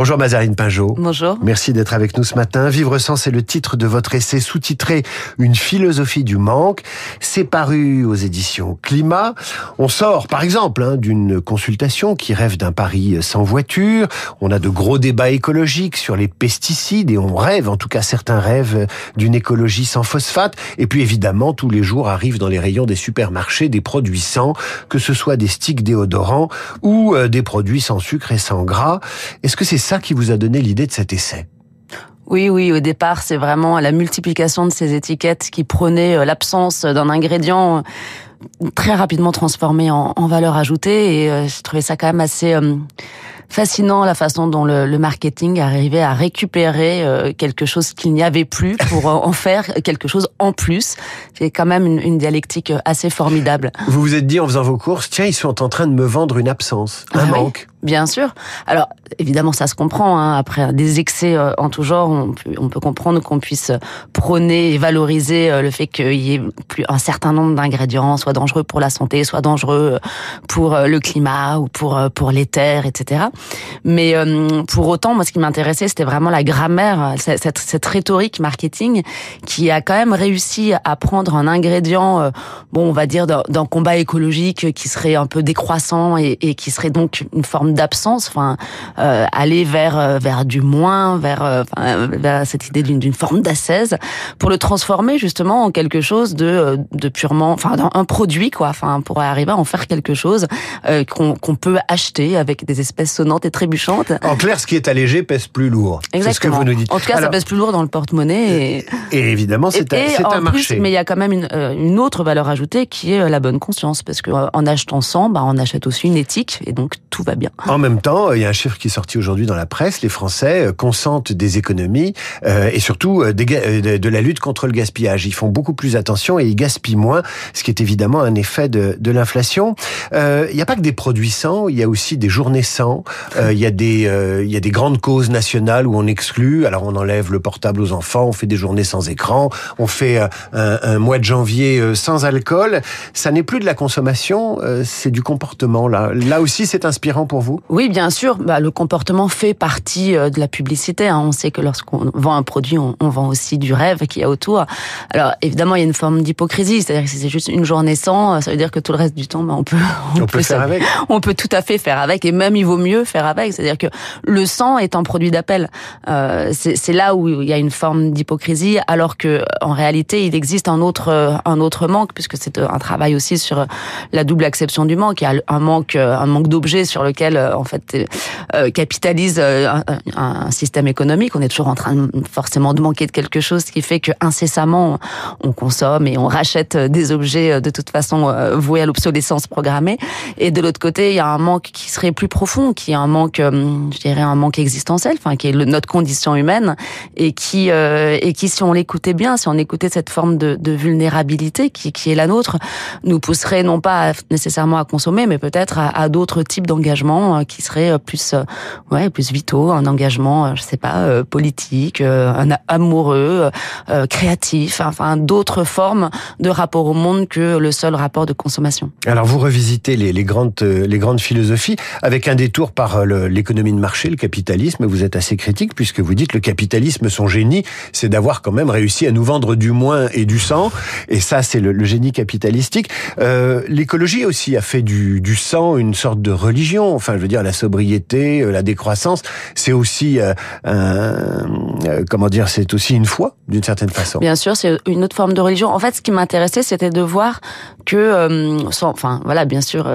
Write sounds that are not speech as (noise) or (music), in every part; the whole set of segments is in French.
Bonjour Mazarine Pinjot. Bonjour. Merci d'être avec nous ce matin. Vivre sans, c'est le titre de votre essai sous-titré Une philosophie du manque. C'est paru aux éditions Climat. On sort, par exemple, hein, d'une consultation qui rêve d'un Paris sans voiture. On a de gros débats écologiques sur les pesticides et on rêve, en tout cas certains rêvent, d'une écologie sans phosphate. Et puis évidemment, tous les jours arrivent dans les rayons des supermarchés des produits sans, que ce soit des sticks déodorants ou euh, des produits sans sucre et sans gras. Est-ce que c'est ça qui vous a donné l'idée de cet essai oui, oui, au départ, c'est vraiment la multiplication de ces étiquettes qui prenaient euh, l'absence d'un ingrédient euh, très rapidement transformé en, valeur ajoutée. Et je trouvais ça quand même assez fascinant la façon dont le, le marketing arrivait à récupérer euh, quelque chose qu'il n'y avait plus pour en faire quelque chose en plus. C'est quand même une, une, dialectique assez formidable. Vous vous êtes dit en faisant vos courses, tiens, ils sont en train de me vendre une absence, un ah manque. Bien sûr. Alors évidemment, ça se comprend. Hein. Après des excès euh, en tout genre, on peut, on peut comprendre qu'on puisse prôner et valoriser euh, le fait qu'il y ait plus un certain nombre d'ingrédients, soit dangereux pour la santé, soit dangereux pour le climat ou pour pour les terres, etc. Mais pour autant, moi, ce qui m'intéressait, c'était vraiment la grammaire, cette, cette, rhétorique marketing qui a quand même réussi à prendre un ingrédient, bon, on va dire d'un combat écologique qui serait un peu décroissant et, et qui serait donc une forme d'absence, enfin euh, aller vers euh, vers du moins, vers, euh, vers cette idée d'une forme d'assaise, pour le transformer justement en quelque chose de de purement, enfin un produit quoi, enfin pour arriver à en faire quelque chose qu'on peut acheter avec des espèces sonnantes et trébuchantes. En clair, ce qui est allégé pèse plus lourd. C'est ce que vous nous dites. En tout cas, ça pèse plus lourd dans le porte-monnaie. Et, et évidemment, c'est un, un marché. mais il y a quand même une, une autre valeur ajoutée qui est la bonne conscience, parce que en achetant 100, bah, on achète aussi une éthique, et donc tout va bien. En même temps, il y a un chiffre qui est sorti aujourd'hui dans la presse. Les Français euh, consentent des économies euh, et surtout euh, de la lutte contre le gaspillage. Ils font beaucoup plus attention et ils gaspillent moins, ce qui est évidemment un effet de, de l'inflation. il n'y a pas que des produits sans, il y a aussi des journées sans. il y a des il y a des grandes causes nationales où on exclut. Alors on enlève le portable aux enfants, on fait des journées sans écran, on fait un, un mois de janvier sans alcool. Ça n'est plus de la consommation, c'est du comportement. Là, là aussi, c'est inspirant pour vous. Oui, bien sûr. Bah, le comportement fait partie euh, de la publicité. Hein. On sait que lorsqu'on vend un produit, on, vend aussi du rêve qu'il y a autour. Alors évidemment, il y a une forme d'hypocrisie. C'est-à-dire que si c'est juste une journée sans, euh, ça veut dire que tout le reste du temps, bah, on peut, on, peut, faire avec. (laughs) On peut tout à fait faire avec, et même il vaut mieux faire avec. C'est-à-dire que le sang est un produit d'appel. Euh, c'est là où il y a une forme d'hypocrisie, alors que en réalité, il existe un autre, un autre manque, puisque c'est un travail aussi sur la double acception du manque. Il y a un manque, un manque d'objets sur lequel en fait euh, capitalise euh, un, système économique. On est toujours en train forcément de manquer de quelque chose, qui fait que incessamment on consomme et on rachète des objets euh, de toute façon voués à l'obsolescence programmée. Et de l'autre côté, il y a un manque qui serait plus profond, qui est un manque, je dirais un manque existentiel, enfin qui est notre condition humaine et qui et qui, si on l'écoutait bien, si on écoutait cette forme de, de vulnérabilité qui, qui est la nôtre, nous pousserait non pas nécessairement à consommer, mais peut-être à, à d'autres types d'engagements qui seraient plus euh, ouais, plus vitaux, un engagement, euh, je sais pas, euh, politique, un amoureux, créatif, enfin d'autres formes de rapport au monde que le seul rapport de consommation. Alors vous revisitez les, grandes les grandes philosophies avec un détour par l'économie de marché, le capitalisme. Vous êtes assez critique puisque vous dites le capitalisme, son génie, c'est d'avoir quand même réussi à nous vendre du moins et du sang. Et ça, c'est le, génie capitalistique. Euh, L'écologie aussi a fait du, du sang une sorte de religion. Je veux dire la sobriété, euh, la décroissance, c'est aussi euh, euh, comment dire, c'est aussi une foi d'une certaine façon. Bien sûr, c'est une autre forme de religion. En fait, ce qui m'intéressait, c'était de voir que, enfin, voilà, bien sûr,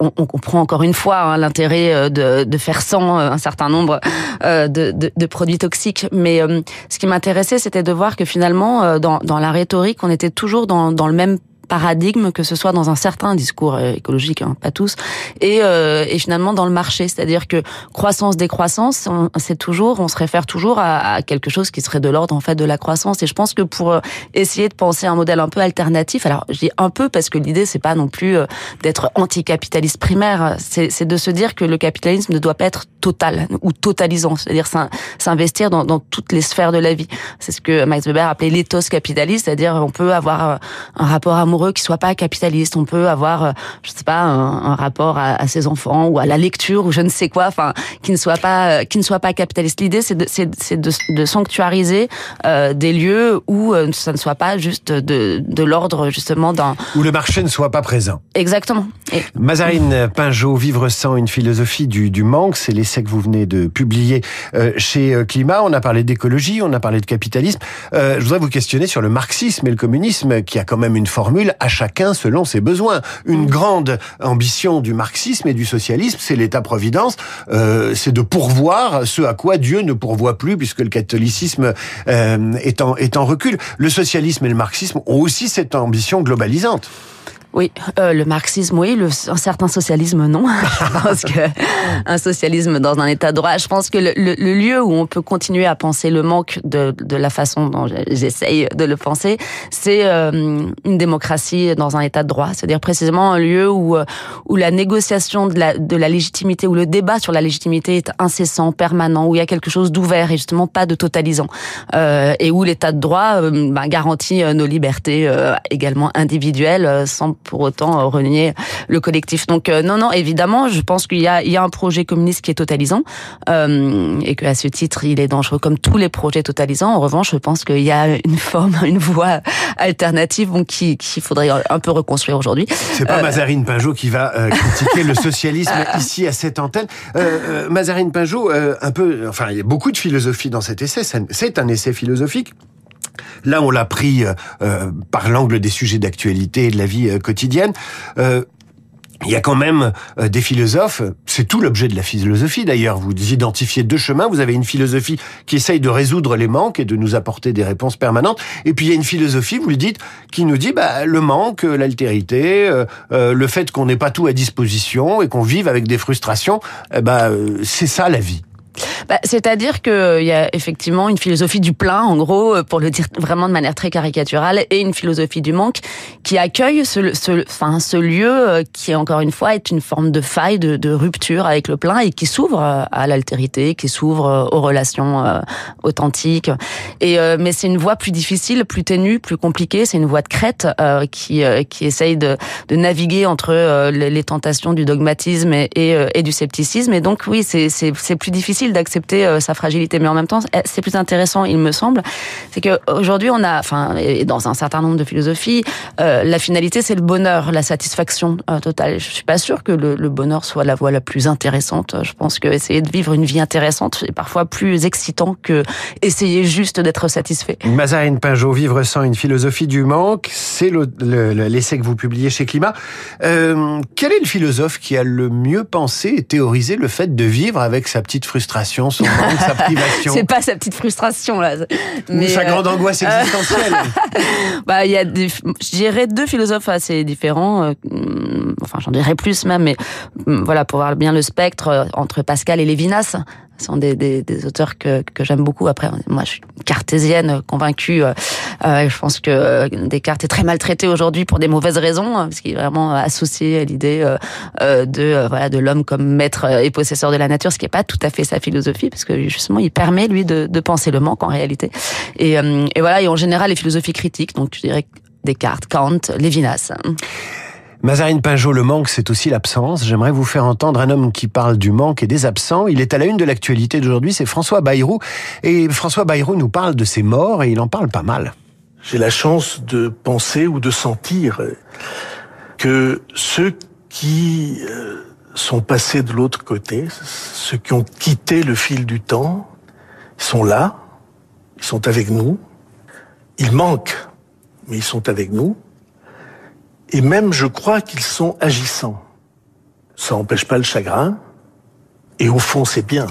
on, comprend encore une fois hein, l'intérêt de, de, faire sans un certain nombre de, de, de, produits toxiques, mais ce qui m'intéressait, c'était de voir que finalement, dans, dans la rhétorique, on était toujours dans, dans le même paradigme, que ce soit dans un certain discours euh, écologique, hein, pas tous, et, euh, et finalement dans le marché, c'est-à-dire que croissance décroissance, c'est toujours, on se réfère toujours à, quelque chose qui serait de l'ordre en fait de la croissance. Et je pense que pour euh, essayer de penser un modèle un peu alternatif, alors je dis un peu parce que l'idée c'est pas non plus d'être anticapitaliste primaire, c'est de se dire que le capitalisme ne doit pas être total ou totalisant, c'est-à-dire s'investir dans, dans toutes les sphères de la vie. C'est ce que Max Weber appelait l'éthos capitaliste, c'est-à-dire on peut avoir un rapport à amoureux qui soit pas capitaliste. On peut avoir, euh, je sais pas, un, rapport à, ses enfants ou à la lecture ou je ne sais quoi, enfin, qui ne soit pas, qui ne soit pas capitaliste. L'idée, c'est de, c'est, de, de, sanctuariser des lieux où ça ne soit pas juste de, de l'ordre justement dans où le marché ne soit pas présent. Exactement. Mazarine Pinjot, Vivre sans une philosophie du, du manque, c'est l'essai que vous venez de publier chez Climat. On a parlé d'écologie, on a parlé de capitalisme. je voudrais vous questionner sur le marxisme et le communisme, qui a quand même une formule à chacun selon ses besoins. Une mm. grande ambition du marxisme et du socialisme, c'est l'État-providence, euh, c'est de pourvoir ce à quoi Dieu ne pourvoit plus, puisque le catholicisme euh, est, en, est en recul. Le socialisme et le marxisme ont aussi cette ambition globalisante. Oui, euh, le marxisme, oui, le, un certain socialisme, non. (laughs) je pense que un socialisme dans un état de droit, je pense que le, le, le, lieu où on peut continuer à penser le manque de, de la façon dont j'essaye de le penser, c'est euh, une démocratie dans un état de droit, c'est-à-dire précisément un lieu où euh, où la négociation de la, de la légitimité, où le débat sur la légitimité est incessant, permanent, où il y a quelque chose d'ouvert et justement pas de totalisant, euh, et où l'état de droit bah, garantit nos libertés également individuelles sans pour autant euh, renier le collectif. Donc euh, non, non, évidemment, je pense qu'il y a, il y a un projet communiste qui est totalisant euh, et qu'à ce titre, il est dangereux comme tous les projets totalisants. En revanche, je pense qu'il y a une forme, une voie alternative bon, qui qu'il faudrait un peu reconstruire aujourd'hui. C'est pas Mazarine Pinjot qui va critiquer le socialisme (laughs) ici à cette antenne. Mazarine Pinjot, un peu, enfin, il y a beaucoup de philosophie dans cet essai. C'est un essai philosophique. Là, on l'a pris euh, euh, par l'angle des sujets d'actualité et de la vie euh, quotidienne. il y a quand même des philosophes, c'est tout l'objet de la philosophie d'ailleurs, vous identifiez deux chemins, vous avez une philosophie qui essaye de résoudre les manques et de nous apporter des réponses permanentes, et puis il y a une philosophie, vous le dites, qui nous dit bah, le manque, l'altérité, le fait qu'on n'ait pas tout à disposition et qu'on vive avec des frustrations, bah, c'est ça la vie bah, C'est-à-dire qu'il euh, y a effectivement une philosophie du plein, en gros, euh, pour le dire vraiment de manière très caricaturale, et une philosophie du manque qui accueille ce, ce, enfin, ce lieu euh, qui, encore une fois, est une forme de faille, de, rupture avec le plein et qui s'ouvre à l'altérité, qui s'ouvre aux relations authentiques. Et, mais c'est une voie plus difficile, plus ténue, plus compliquée. C'est une voie de crête qui, qui essaye de, de naviguer entre les, tentations du dogmatisme et, et, et du scepticisme. Et donc, oui, c'est plus difficile d'accepter euh, sa fragilité, mais en même temps, eh, c'est plus intéressant, il me semble, c'est que aujourd'hui on a, enfin, dans un certain nombre de philosophies, euh, la finalité c'est le bonheur, la satisfaction euh, totale. Je suis pas sûre que le, bonheur soit la voie la plus intéressante. Je pense que essayer de vivre une vie intéressante est parfois plus excitant que essayer juste d'être satisfait. Mazarine Pinjot, Vivre sans une philosophie du manque, c'est l'essai que vous publiez chez Climat. quel est le philosophe qui a le mieux pensé et théorisé le fait de vivre avec sa petite frustration? Son manque, sa (laughs) privation. C'est pas sa petite frustration là. Mais sa grande euh, angoisse existentielle. (laughs) bah il y a des, je dirais deux philosophes assez différents. Euh, enfin j'en dirais plus même, mais mm, voilà pour voir bien le spectre euh, entre Pascal et Lévinas. Sont des, des, des auteurs que, que j'aime beaucoup. Après, moi, je suis cartésienne, convaincue. Euh, je pense que euh, Descartes est très maltraité aujourd'hui pour des mauvaises raisons, hein, parce qu'il est vraiment associé à l'idée euh, de voilà de l'homme comme maître et possesseur de la nature, ce qui n'est pas tout à fait sa philosophie, parce que justement, il permet lui de, de penser le manque en réalité. Et, et voilà, et en général, les philosophies critiques. Donc, je dirais Descartes, Kant, Lévinas. Mazarine Pinjot, le manque, c'est aussi l'absence. J'aimerais vous faire entendre un homme qui parle du manque et des absents. Il est à la une de l'actualité d'aujourd'hui, c'est François Bayrou. Et François Bayrou nous parle de ses morts et il en parle pas mal. J'ai la chance de penser ou de sentir que ceux qui euh, sont passés de l'autre côté, ceux qui ont quitté le fil du temps, sont là, ils sont avec nous, ils manquent, mais ils sont avec nous. Et même, je crois qu'ils sont agissants. Ça n'empêche pas le chagrin. Et au fond, c'est bien.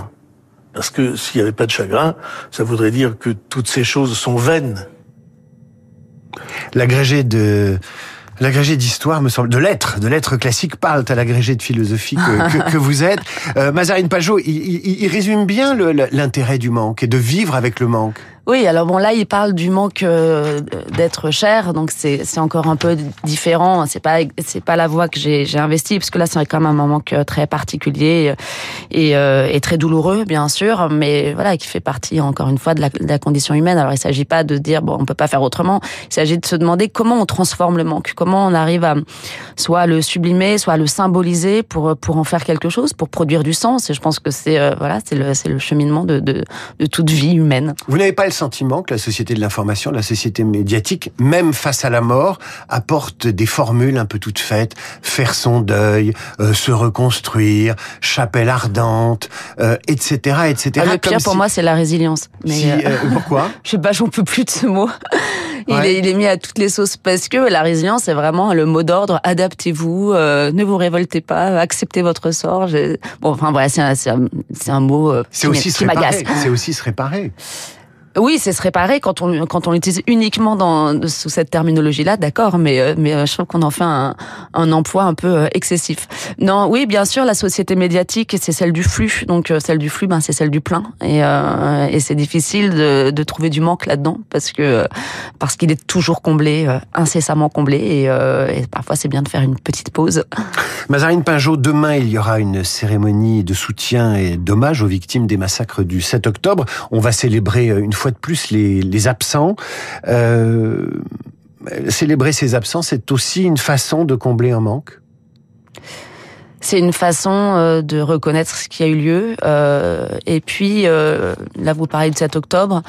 Parce que s'il n'y avait pas de chagrin, ça voudrait dire que toutes ces choses sont vaines. L'agrégé de L'agrégé d'histoire, me semble, de lettres, de lettres classiques, parle à l'agrégé de philosophie que, vous êtes. Euh, Mazarine Pajot, il résume bien l'intérêt du manque et de vivre avec le manque. Oui, alors bon là il parle du manque euh, d'être cher, donc c'est c'est encore un peu différent. C'est pas c'est pas la voie que j'ai j'ai investi parce que là c'est quand même un manque très particulier et, euh, et très douloureux bien sûr, mais voilà qui fait partie encore une fois de la, de la condition humaine. Alors il s'agit pas de dire bon on peut pas faire autrement. Il s'agit de se demander comment on transforme le manque, comment on arrive à soit le sublimer, soit le symboliser pour pour en faire quelque chose, pour produire du sens. Et je pense que c'est euh, voilà c'est le c'est le cheminement de, de de toute vie humaine. Vous n'avez pas sentiment que la société de l'information, la société médiatique, même face à la mort, apporte des formules un peu toutes faites, faire son deuil, euh, se reconstruire, chapelle ardente, euh, etc., etc. Ah, le pire pour moi, c'est la résilience. Mais si, euh, pourquoi (laughs) Je sais pas, j'en peux plus de ce mot. (laughs) Il, ouais. est, il, est, mis à toutes les sauces parce que la résilience, c'est vraiment le mot d'ordre. Adaptez-vous, euh, ne vous révoltez pas, acceptez votre sort. Bon, enfin voilà, c'est un, un, un, mot aussi, se réparer. C'est aussi se réparer. Oui, c'est se réparer quand on quand on l'utilise uniquement dans sous cette terminologie-là, d'accord, mais euh, mais euh, je trouve qu'on en fait un, un emploi un peu euh, excessif. Non, oui, bien sûr, la société médiatique, c'est celle du flux, donc celle du flux, ben c'est celle du plein, et euh, et c'est difficile de, de trouver du manque là-dedans parce que parce qu'il est toujours comblé, incessamment comblé, et, et parfois c'est bien de faire une petite pause. (laughs) Mazarine Pinjot, demain il y aura une cérémonie de soutien et d'hommage aux victimes des massacres du 7 octobre. On va célébrer une fois de plus les, les absents. Euh, célébrer ces absents, c'est aussi une façon de combler un manque c'est une façon euh, de reconnaître ce qui a eu lieu. Euh, et puis, euh, là, vous parlez de 7 octobre,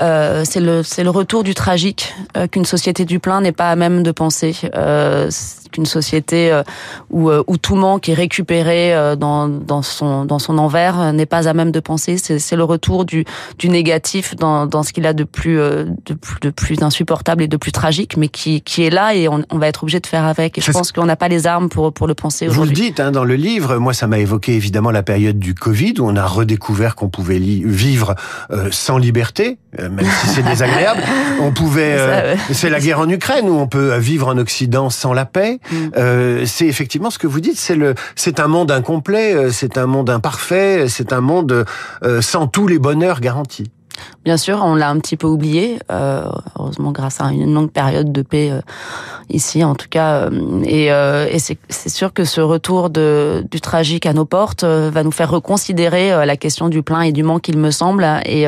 euh, c'est le c'est le retour du tragique euh, qu'une société du plein n'est pas à même de penser. Euh, qu'une société où, où tout manque est récupéré dans, dans son dans son envers n'est pas à même de penser. C'est le retour du du négatif dans, dans ce qu'il a de plus de plus de plus insupportable et de plus tragique, mais qui qui est là et on, on va être obligé de faire avec. Et je pense qu'on n'a pas les armes pour pour le penser aujourd'hui. Vous le dites hein, dans le livre. Moi, ça m'a évoqué évidemment la période du Covid où on a redécouvert qu'on pouvait vivre euh, sans liberté, euh, même si c'est désagréable. (laughs) On pouvait. Euh, c'est la guerre en Ukraine où on peut vivre en Occident sans la paix. Mm. c'est effectivement ce que vous dites. C'est le. C'est un monde incomplet. C'est un monde imparfait. C'est un monde sans tous les bonheurs garantis. Bien sûr, on l'a un petit peu oublié, euh, heureusement grâce à une longue période de paix euh, ici en tout cas. Euh, et, euh, et c'est sûr que ce retour de, du tragique à nos portes euh, va nous faire reconsidérer euh, la question du plein et du manque, il me semble, et,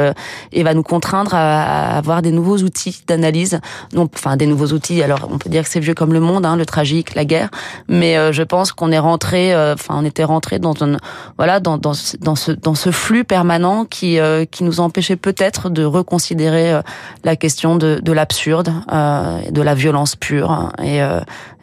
et va nous contraindre à, à avoir des nouveaux outils d'analyse. Enfin des nouveaux outils. Alors on peut dire que c'est vieux comme le monde, hein, le tragique, la guerre, mais je pense qu'on est rentré, enfin on était rentré dans un voilà dans, dans, dans ce dans ce flux permanent qui qui nous empêchait peut-être de reconsidérer euh, la question de, de l'absurde, euh, de la violence pure. Et, euh,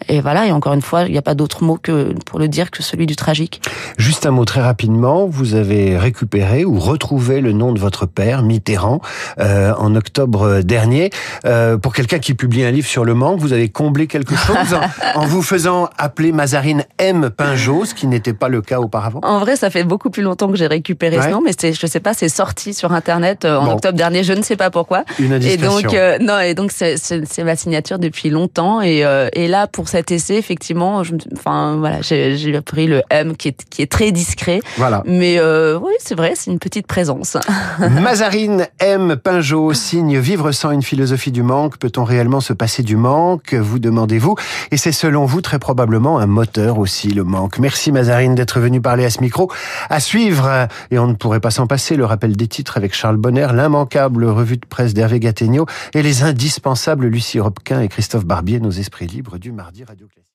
et voilà, et encore une fois, il n'y a pas d'autre mot que pour le dire que celui du tragique. Juste un mot très rapidement, vous avez récupéré ou retrouvé le nom de votre père, Mitterrand, euh, en octobre dernier. Euh, pour quelqu'un qui publie un livre sur le manque, vous avez comblé quelque (laughs) chose en, en vous faisant appeler Mazarine M. Pinjot, ce qui n'était pas le cas auparavant. En vrai, ça fait beaucoup plus longtemps que j'ai récupéré ouais. ce nom, mais je sais pas, c'est sorti sur Internet en bon. octobre dernier, je ne sais pas pourquoi. Une et donc, euh, non, et donc c'est ma signature depuis longtemps. Et, euh, et là, pour cet essai, effectivement, je, enfin voilà, j'ai pris le M qui est, qui est très discret. Voilà. Mais euh, oui, c'est vrai, c'est une petite présence. (laughs) Mazarine M. Pinjot signe Vivre sans une philosophie du manque. Peut-on réellement se passer du manque Vous demandez-vous? Et c'est selon vous très probablement un moteur aussi, le manque. Merci Mazarine d'être venu parler à ce micro. À suivre, et on ne pourrait pas s'en passer, le rappel des titres avec Charles Bonner, l'immanquable revue de presse d'Hervé Gattegno et les indispensables Lucie Robquin et Christophe Barbier, nos esprits libres du mardi Radio Classique.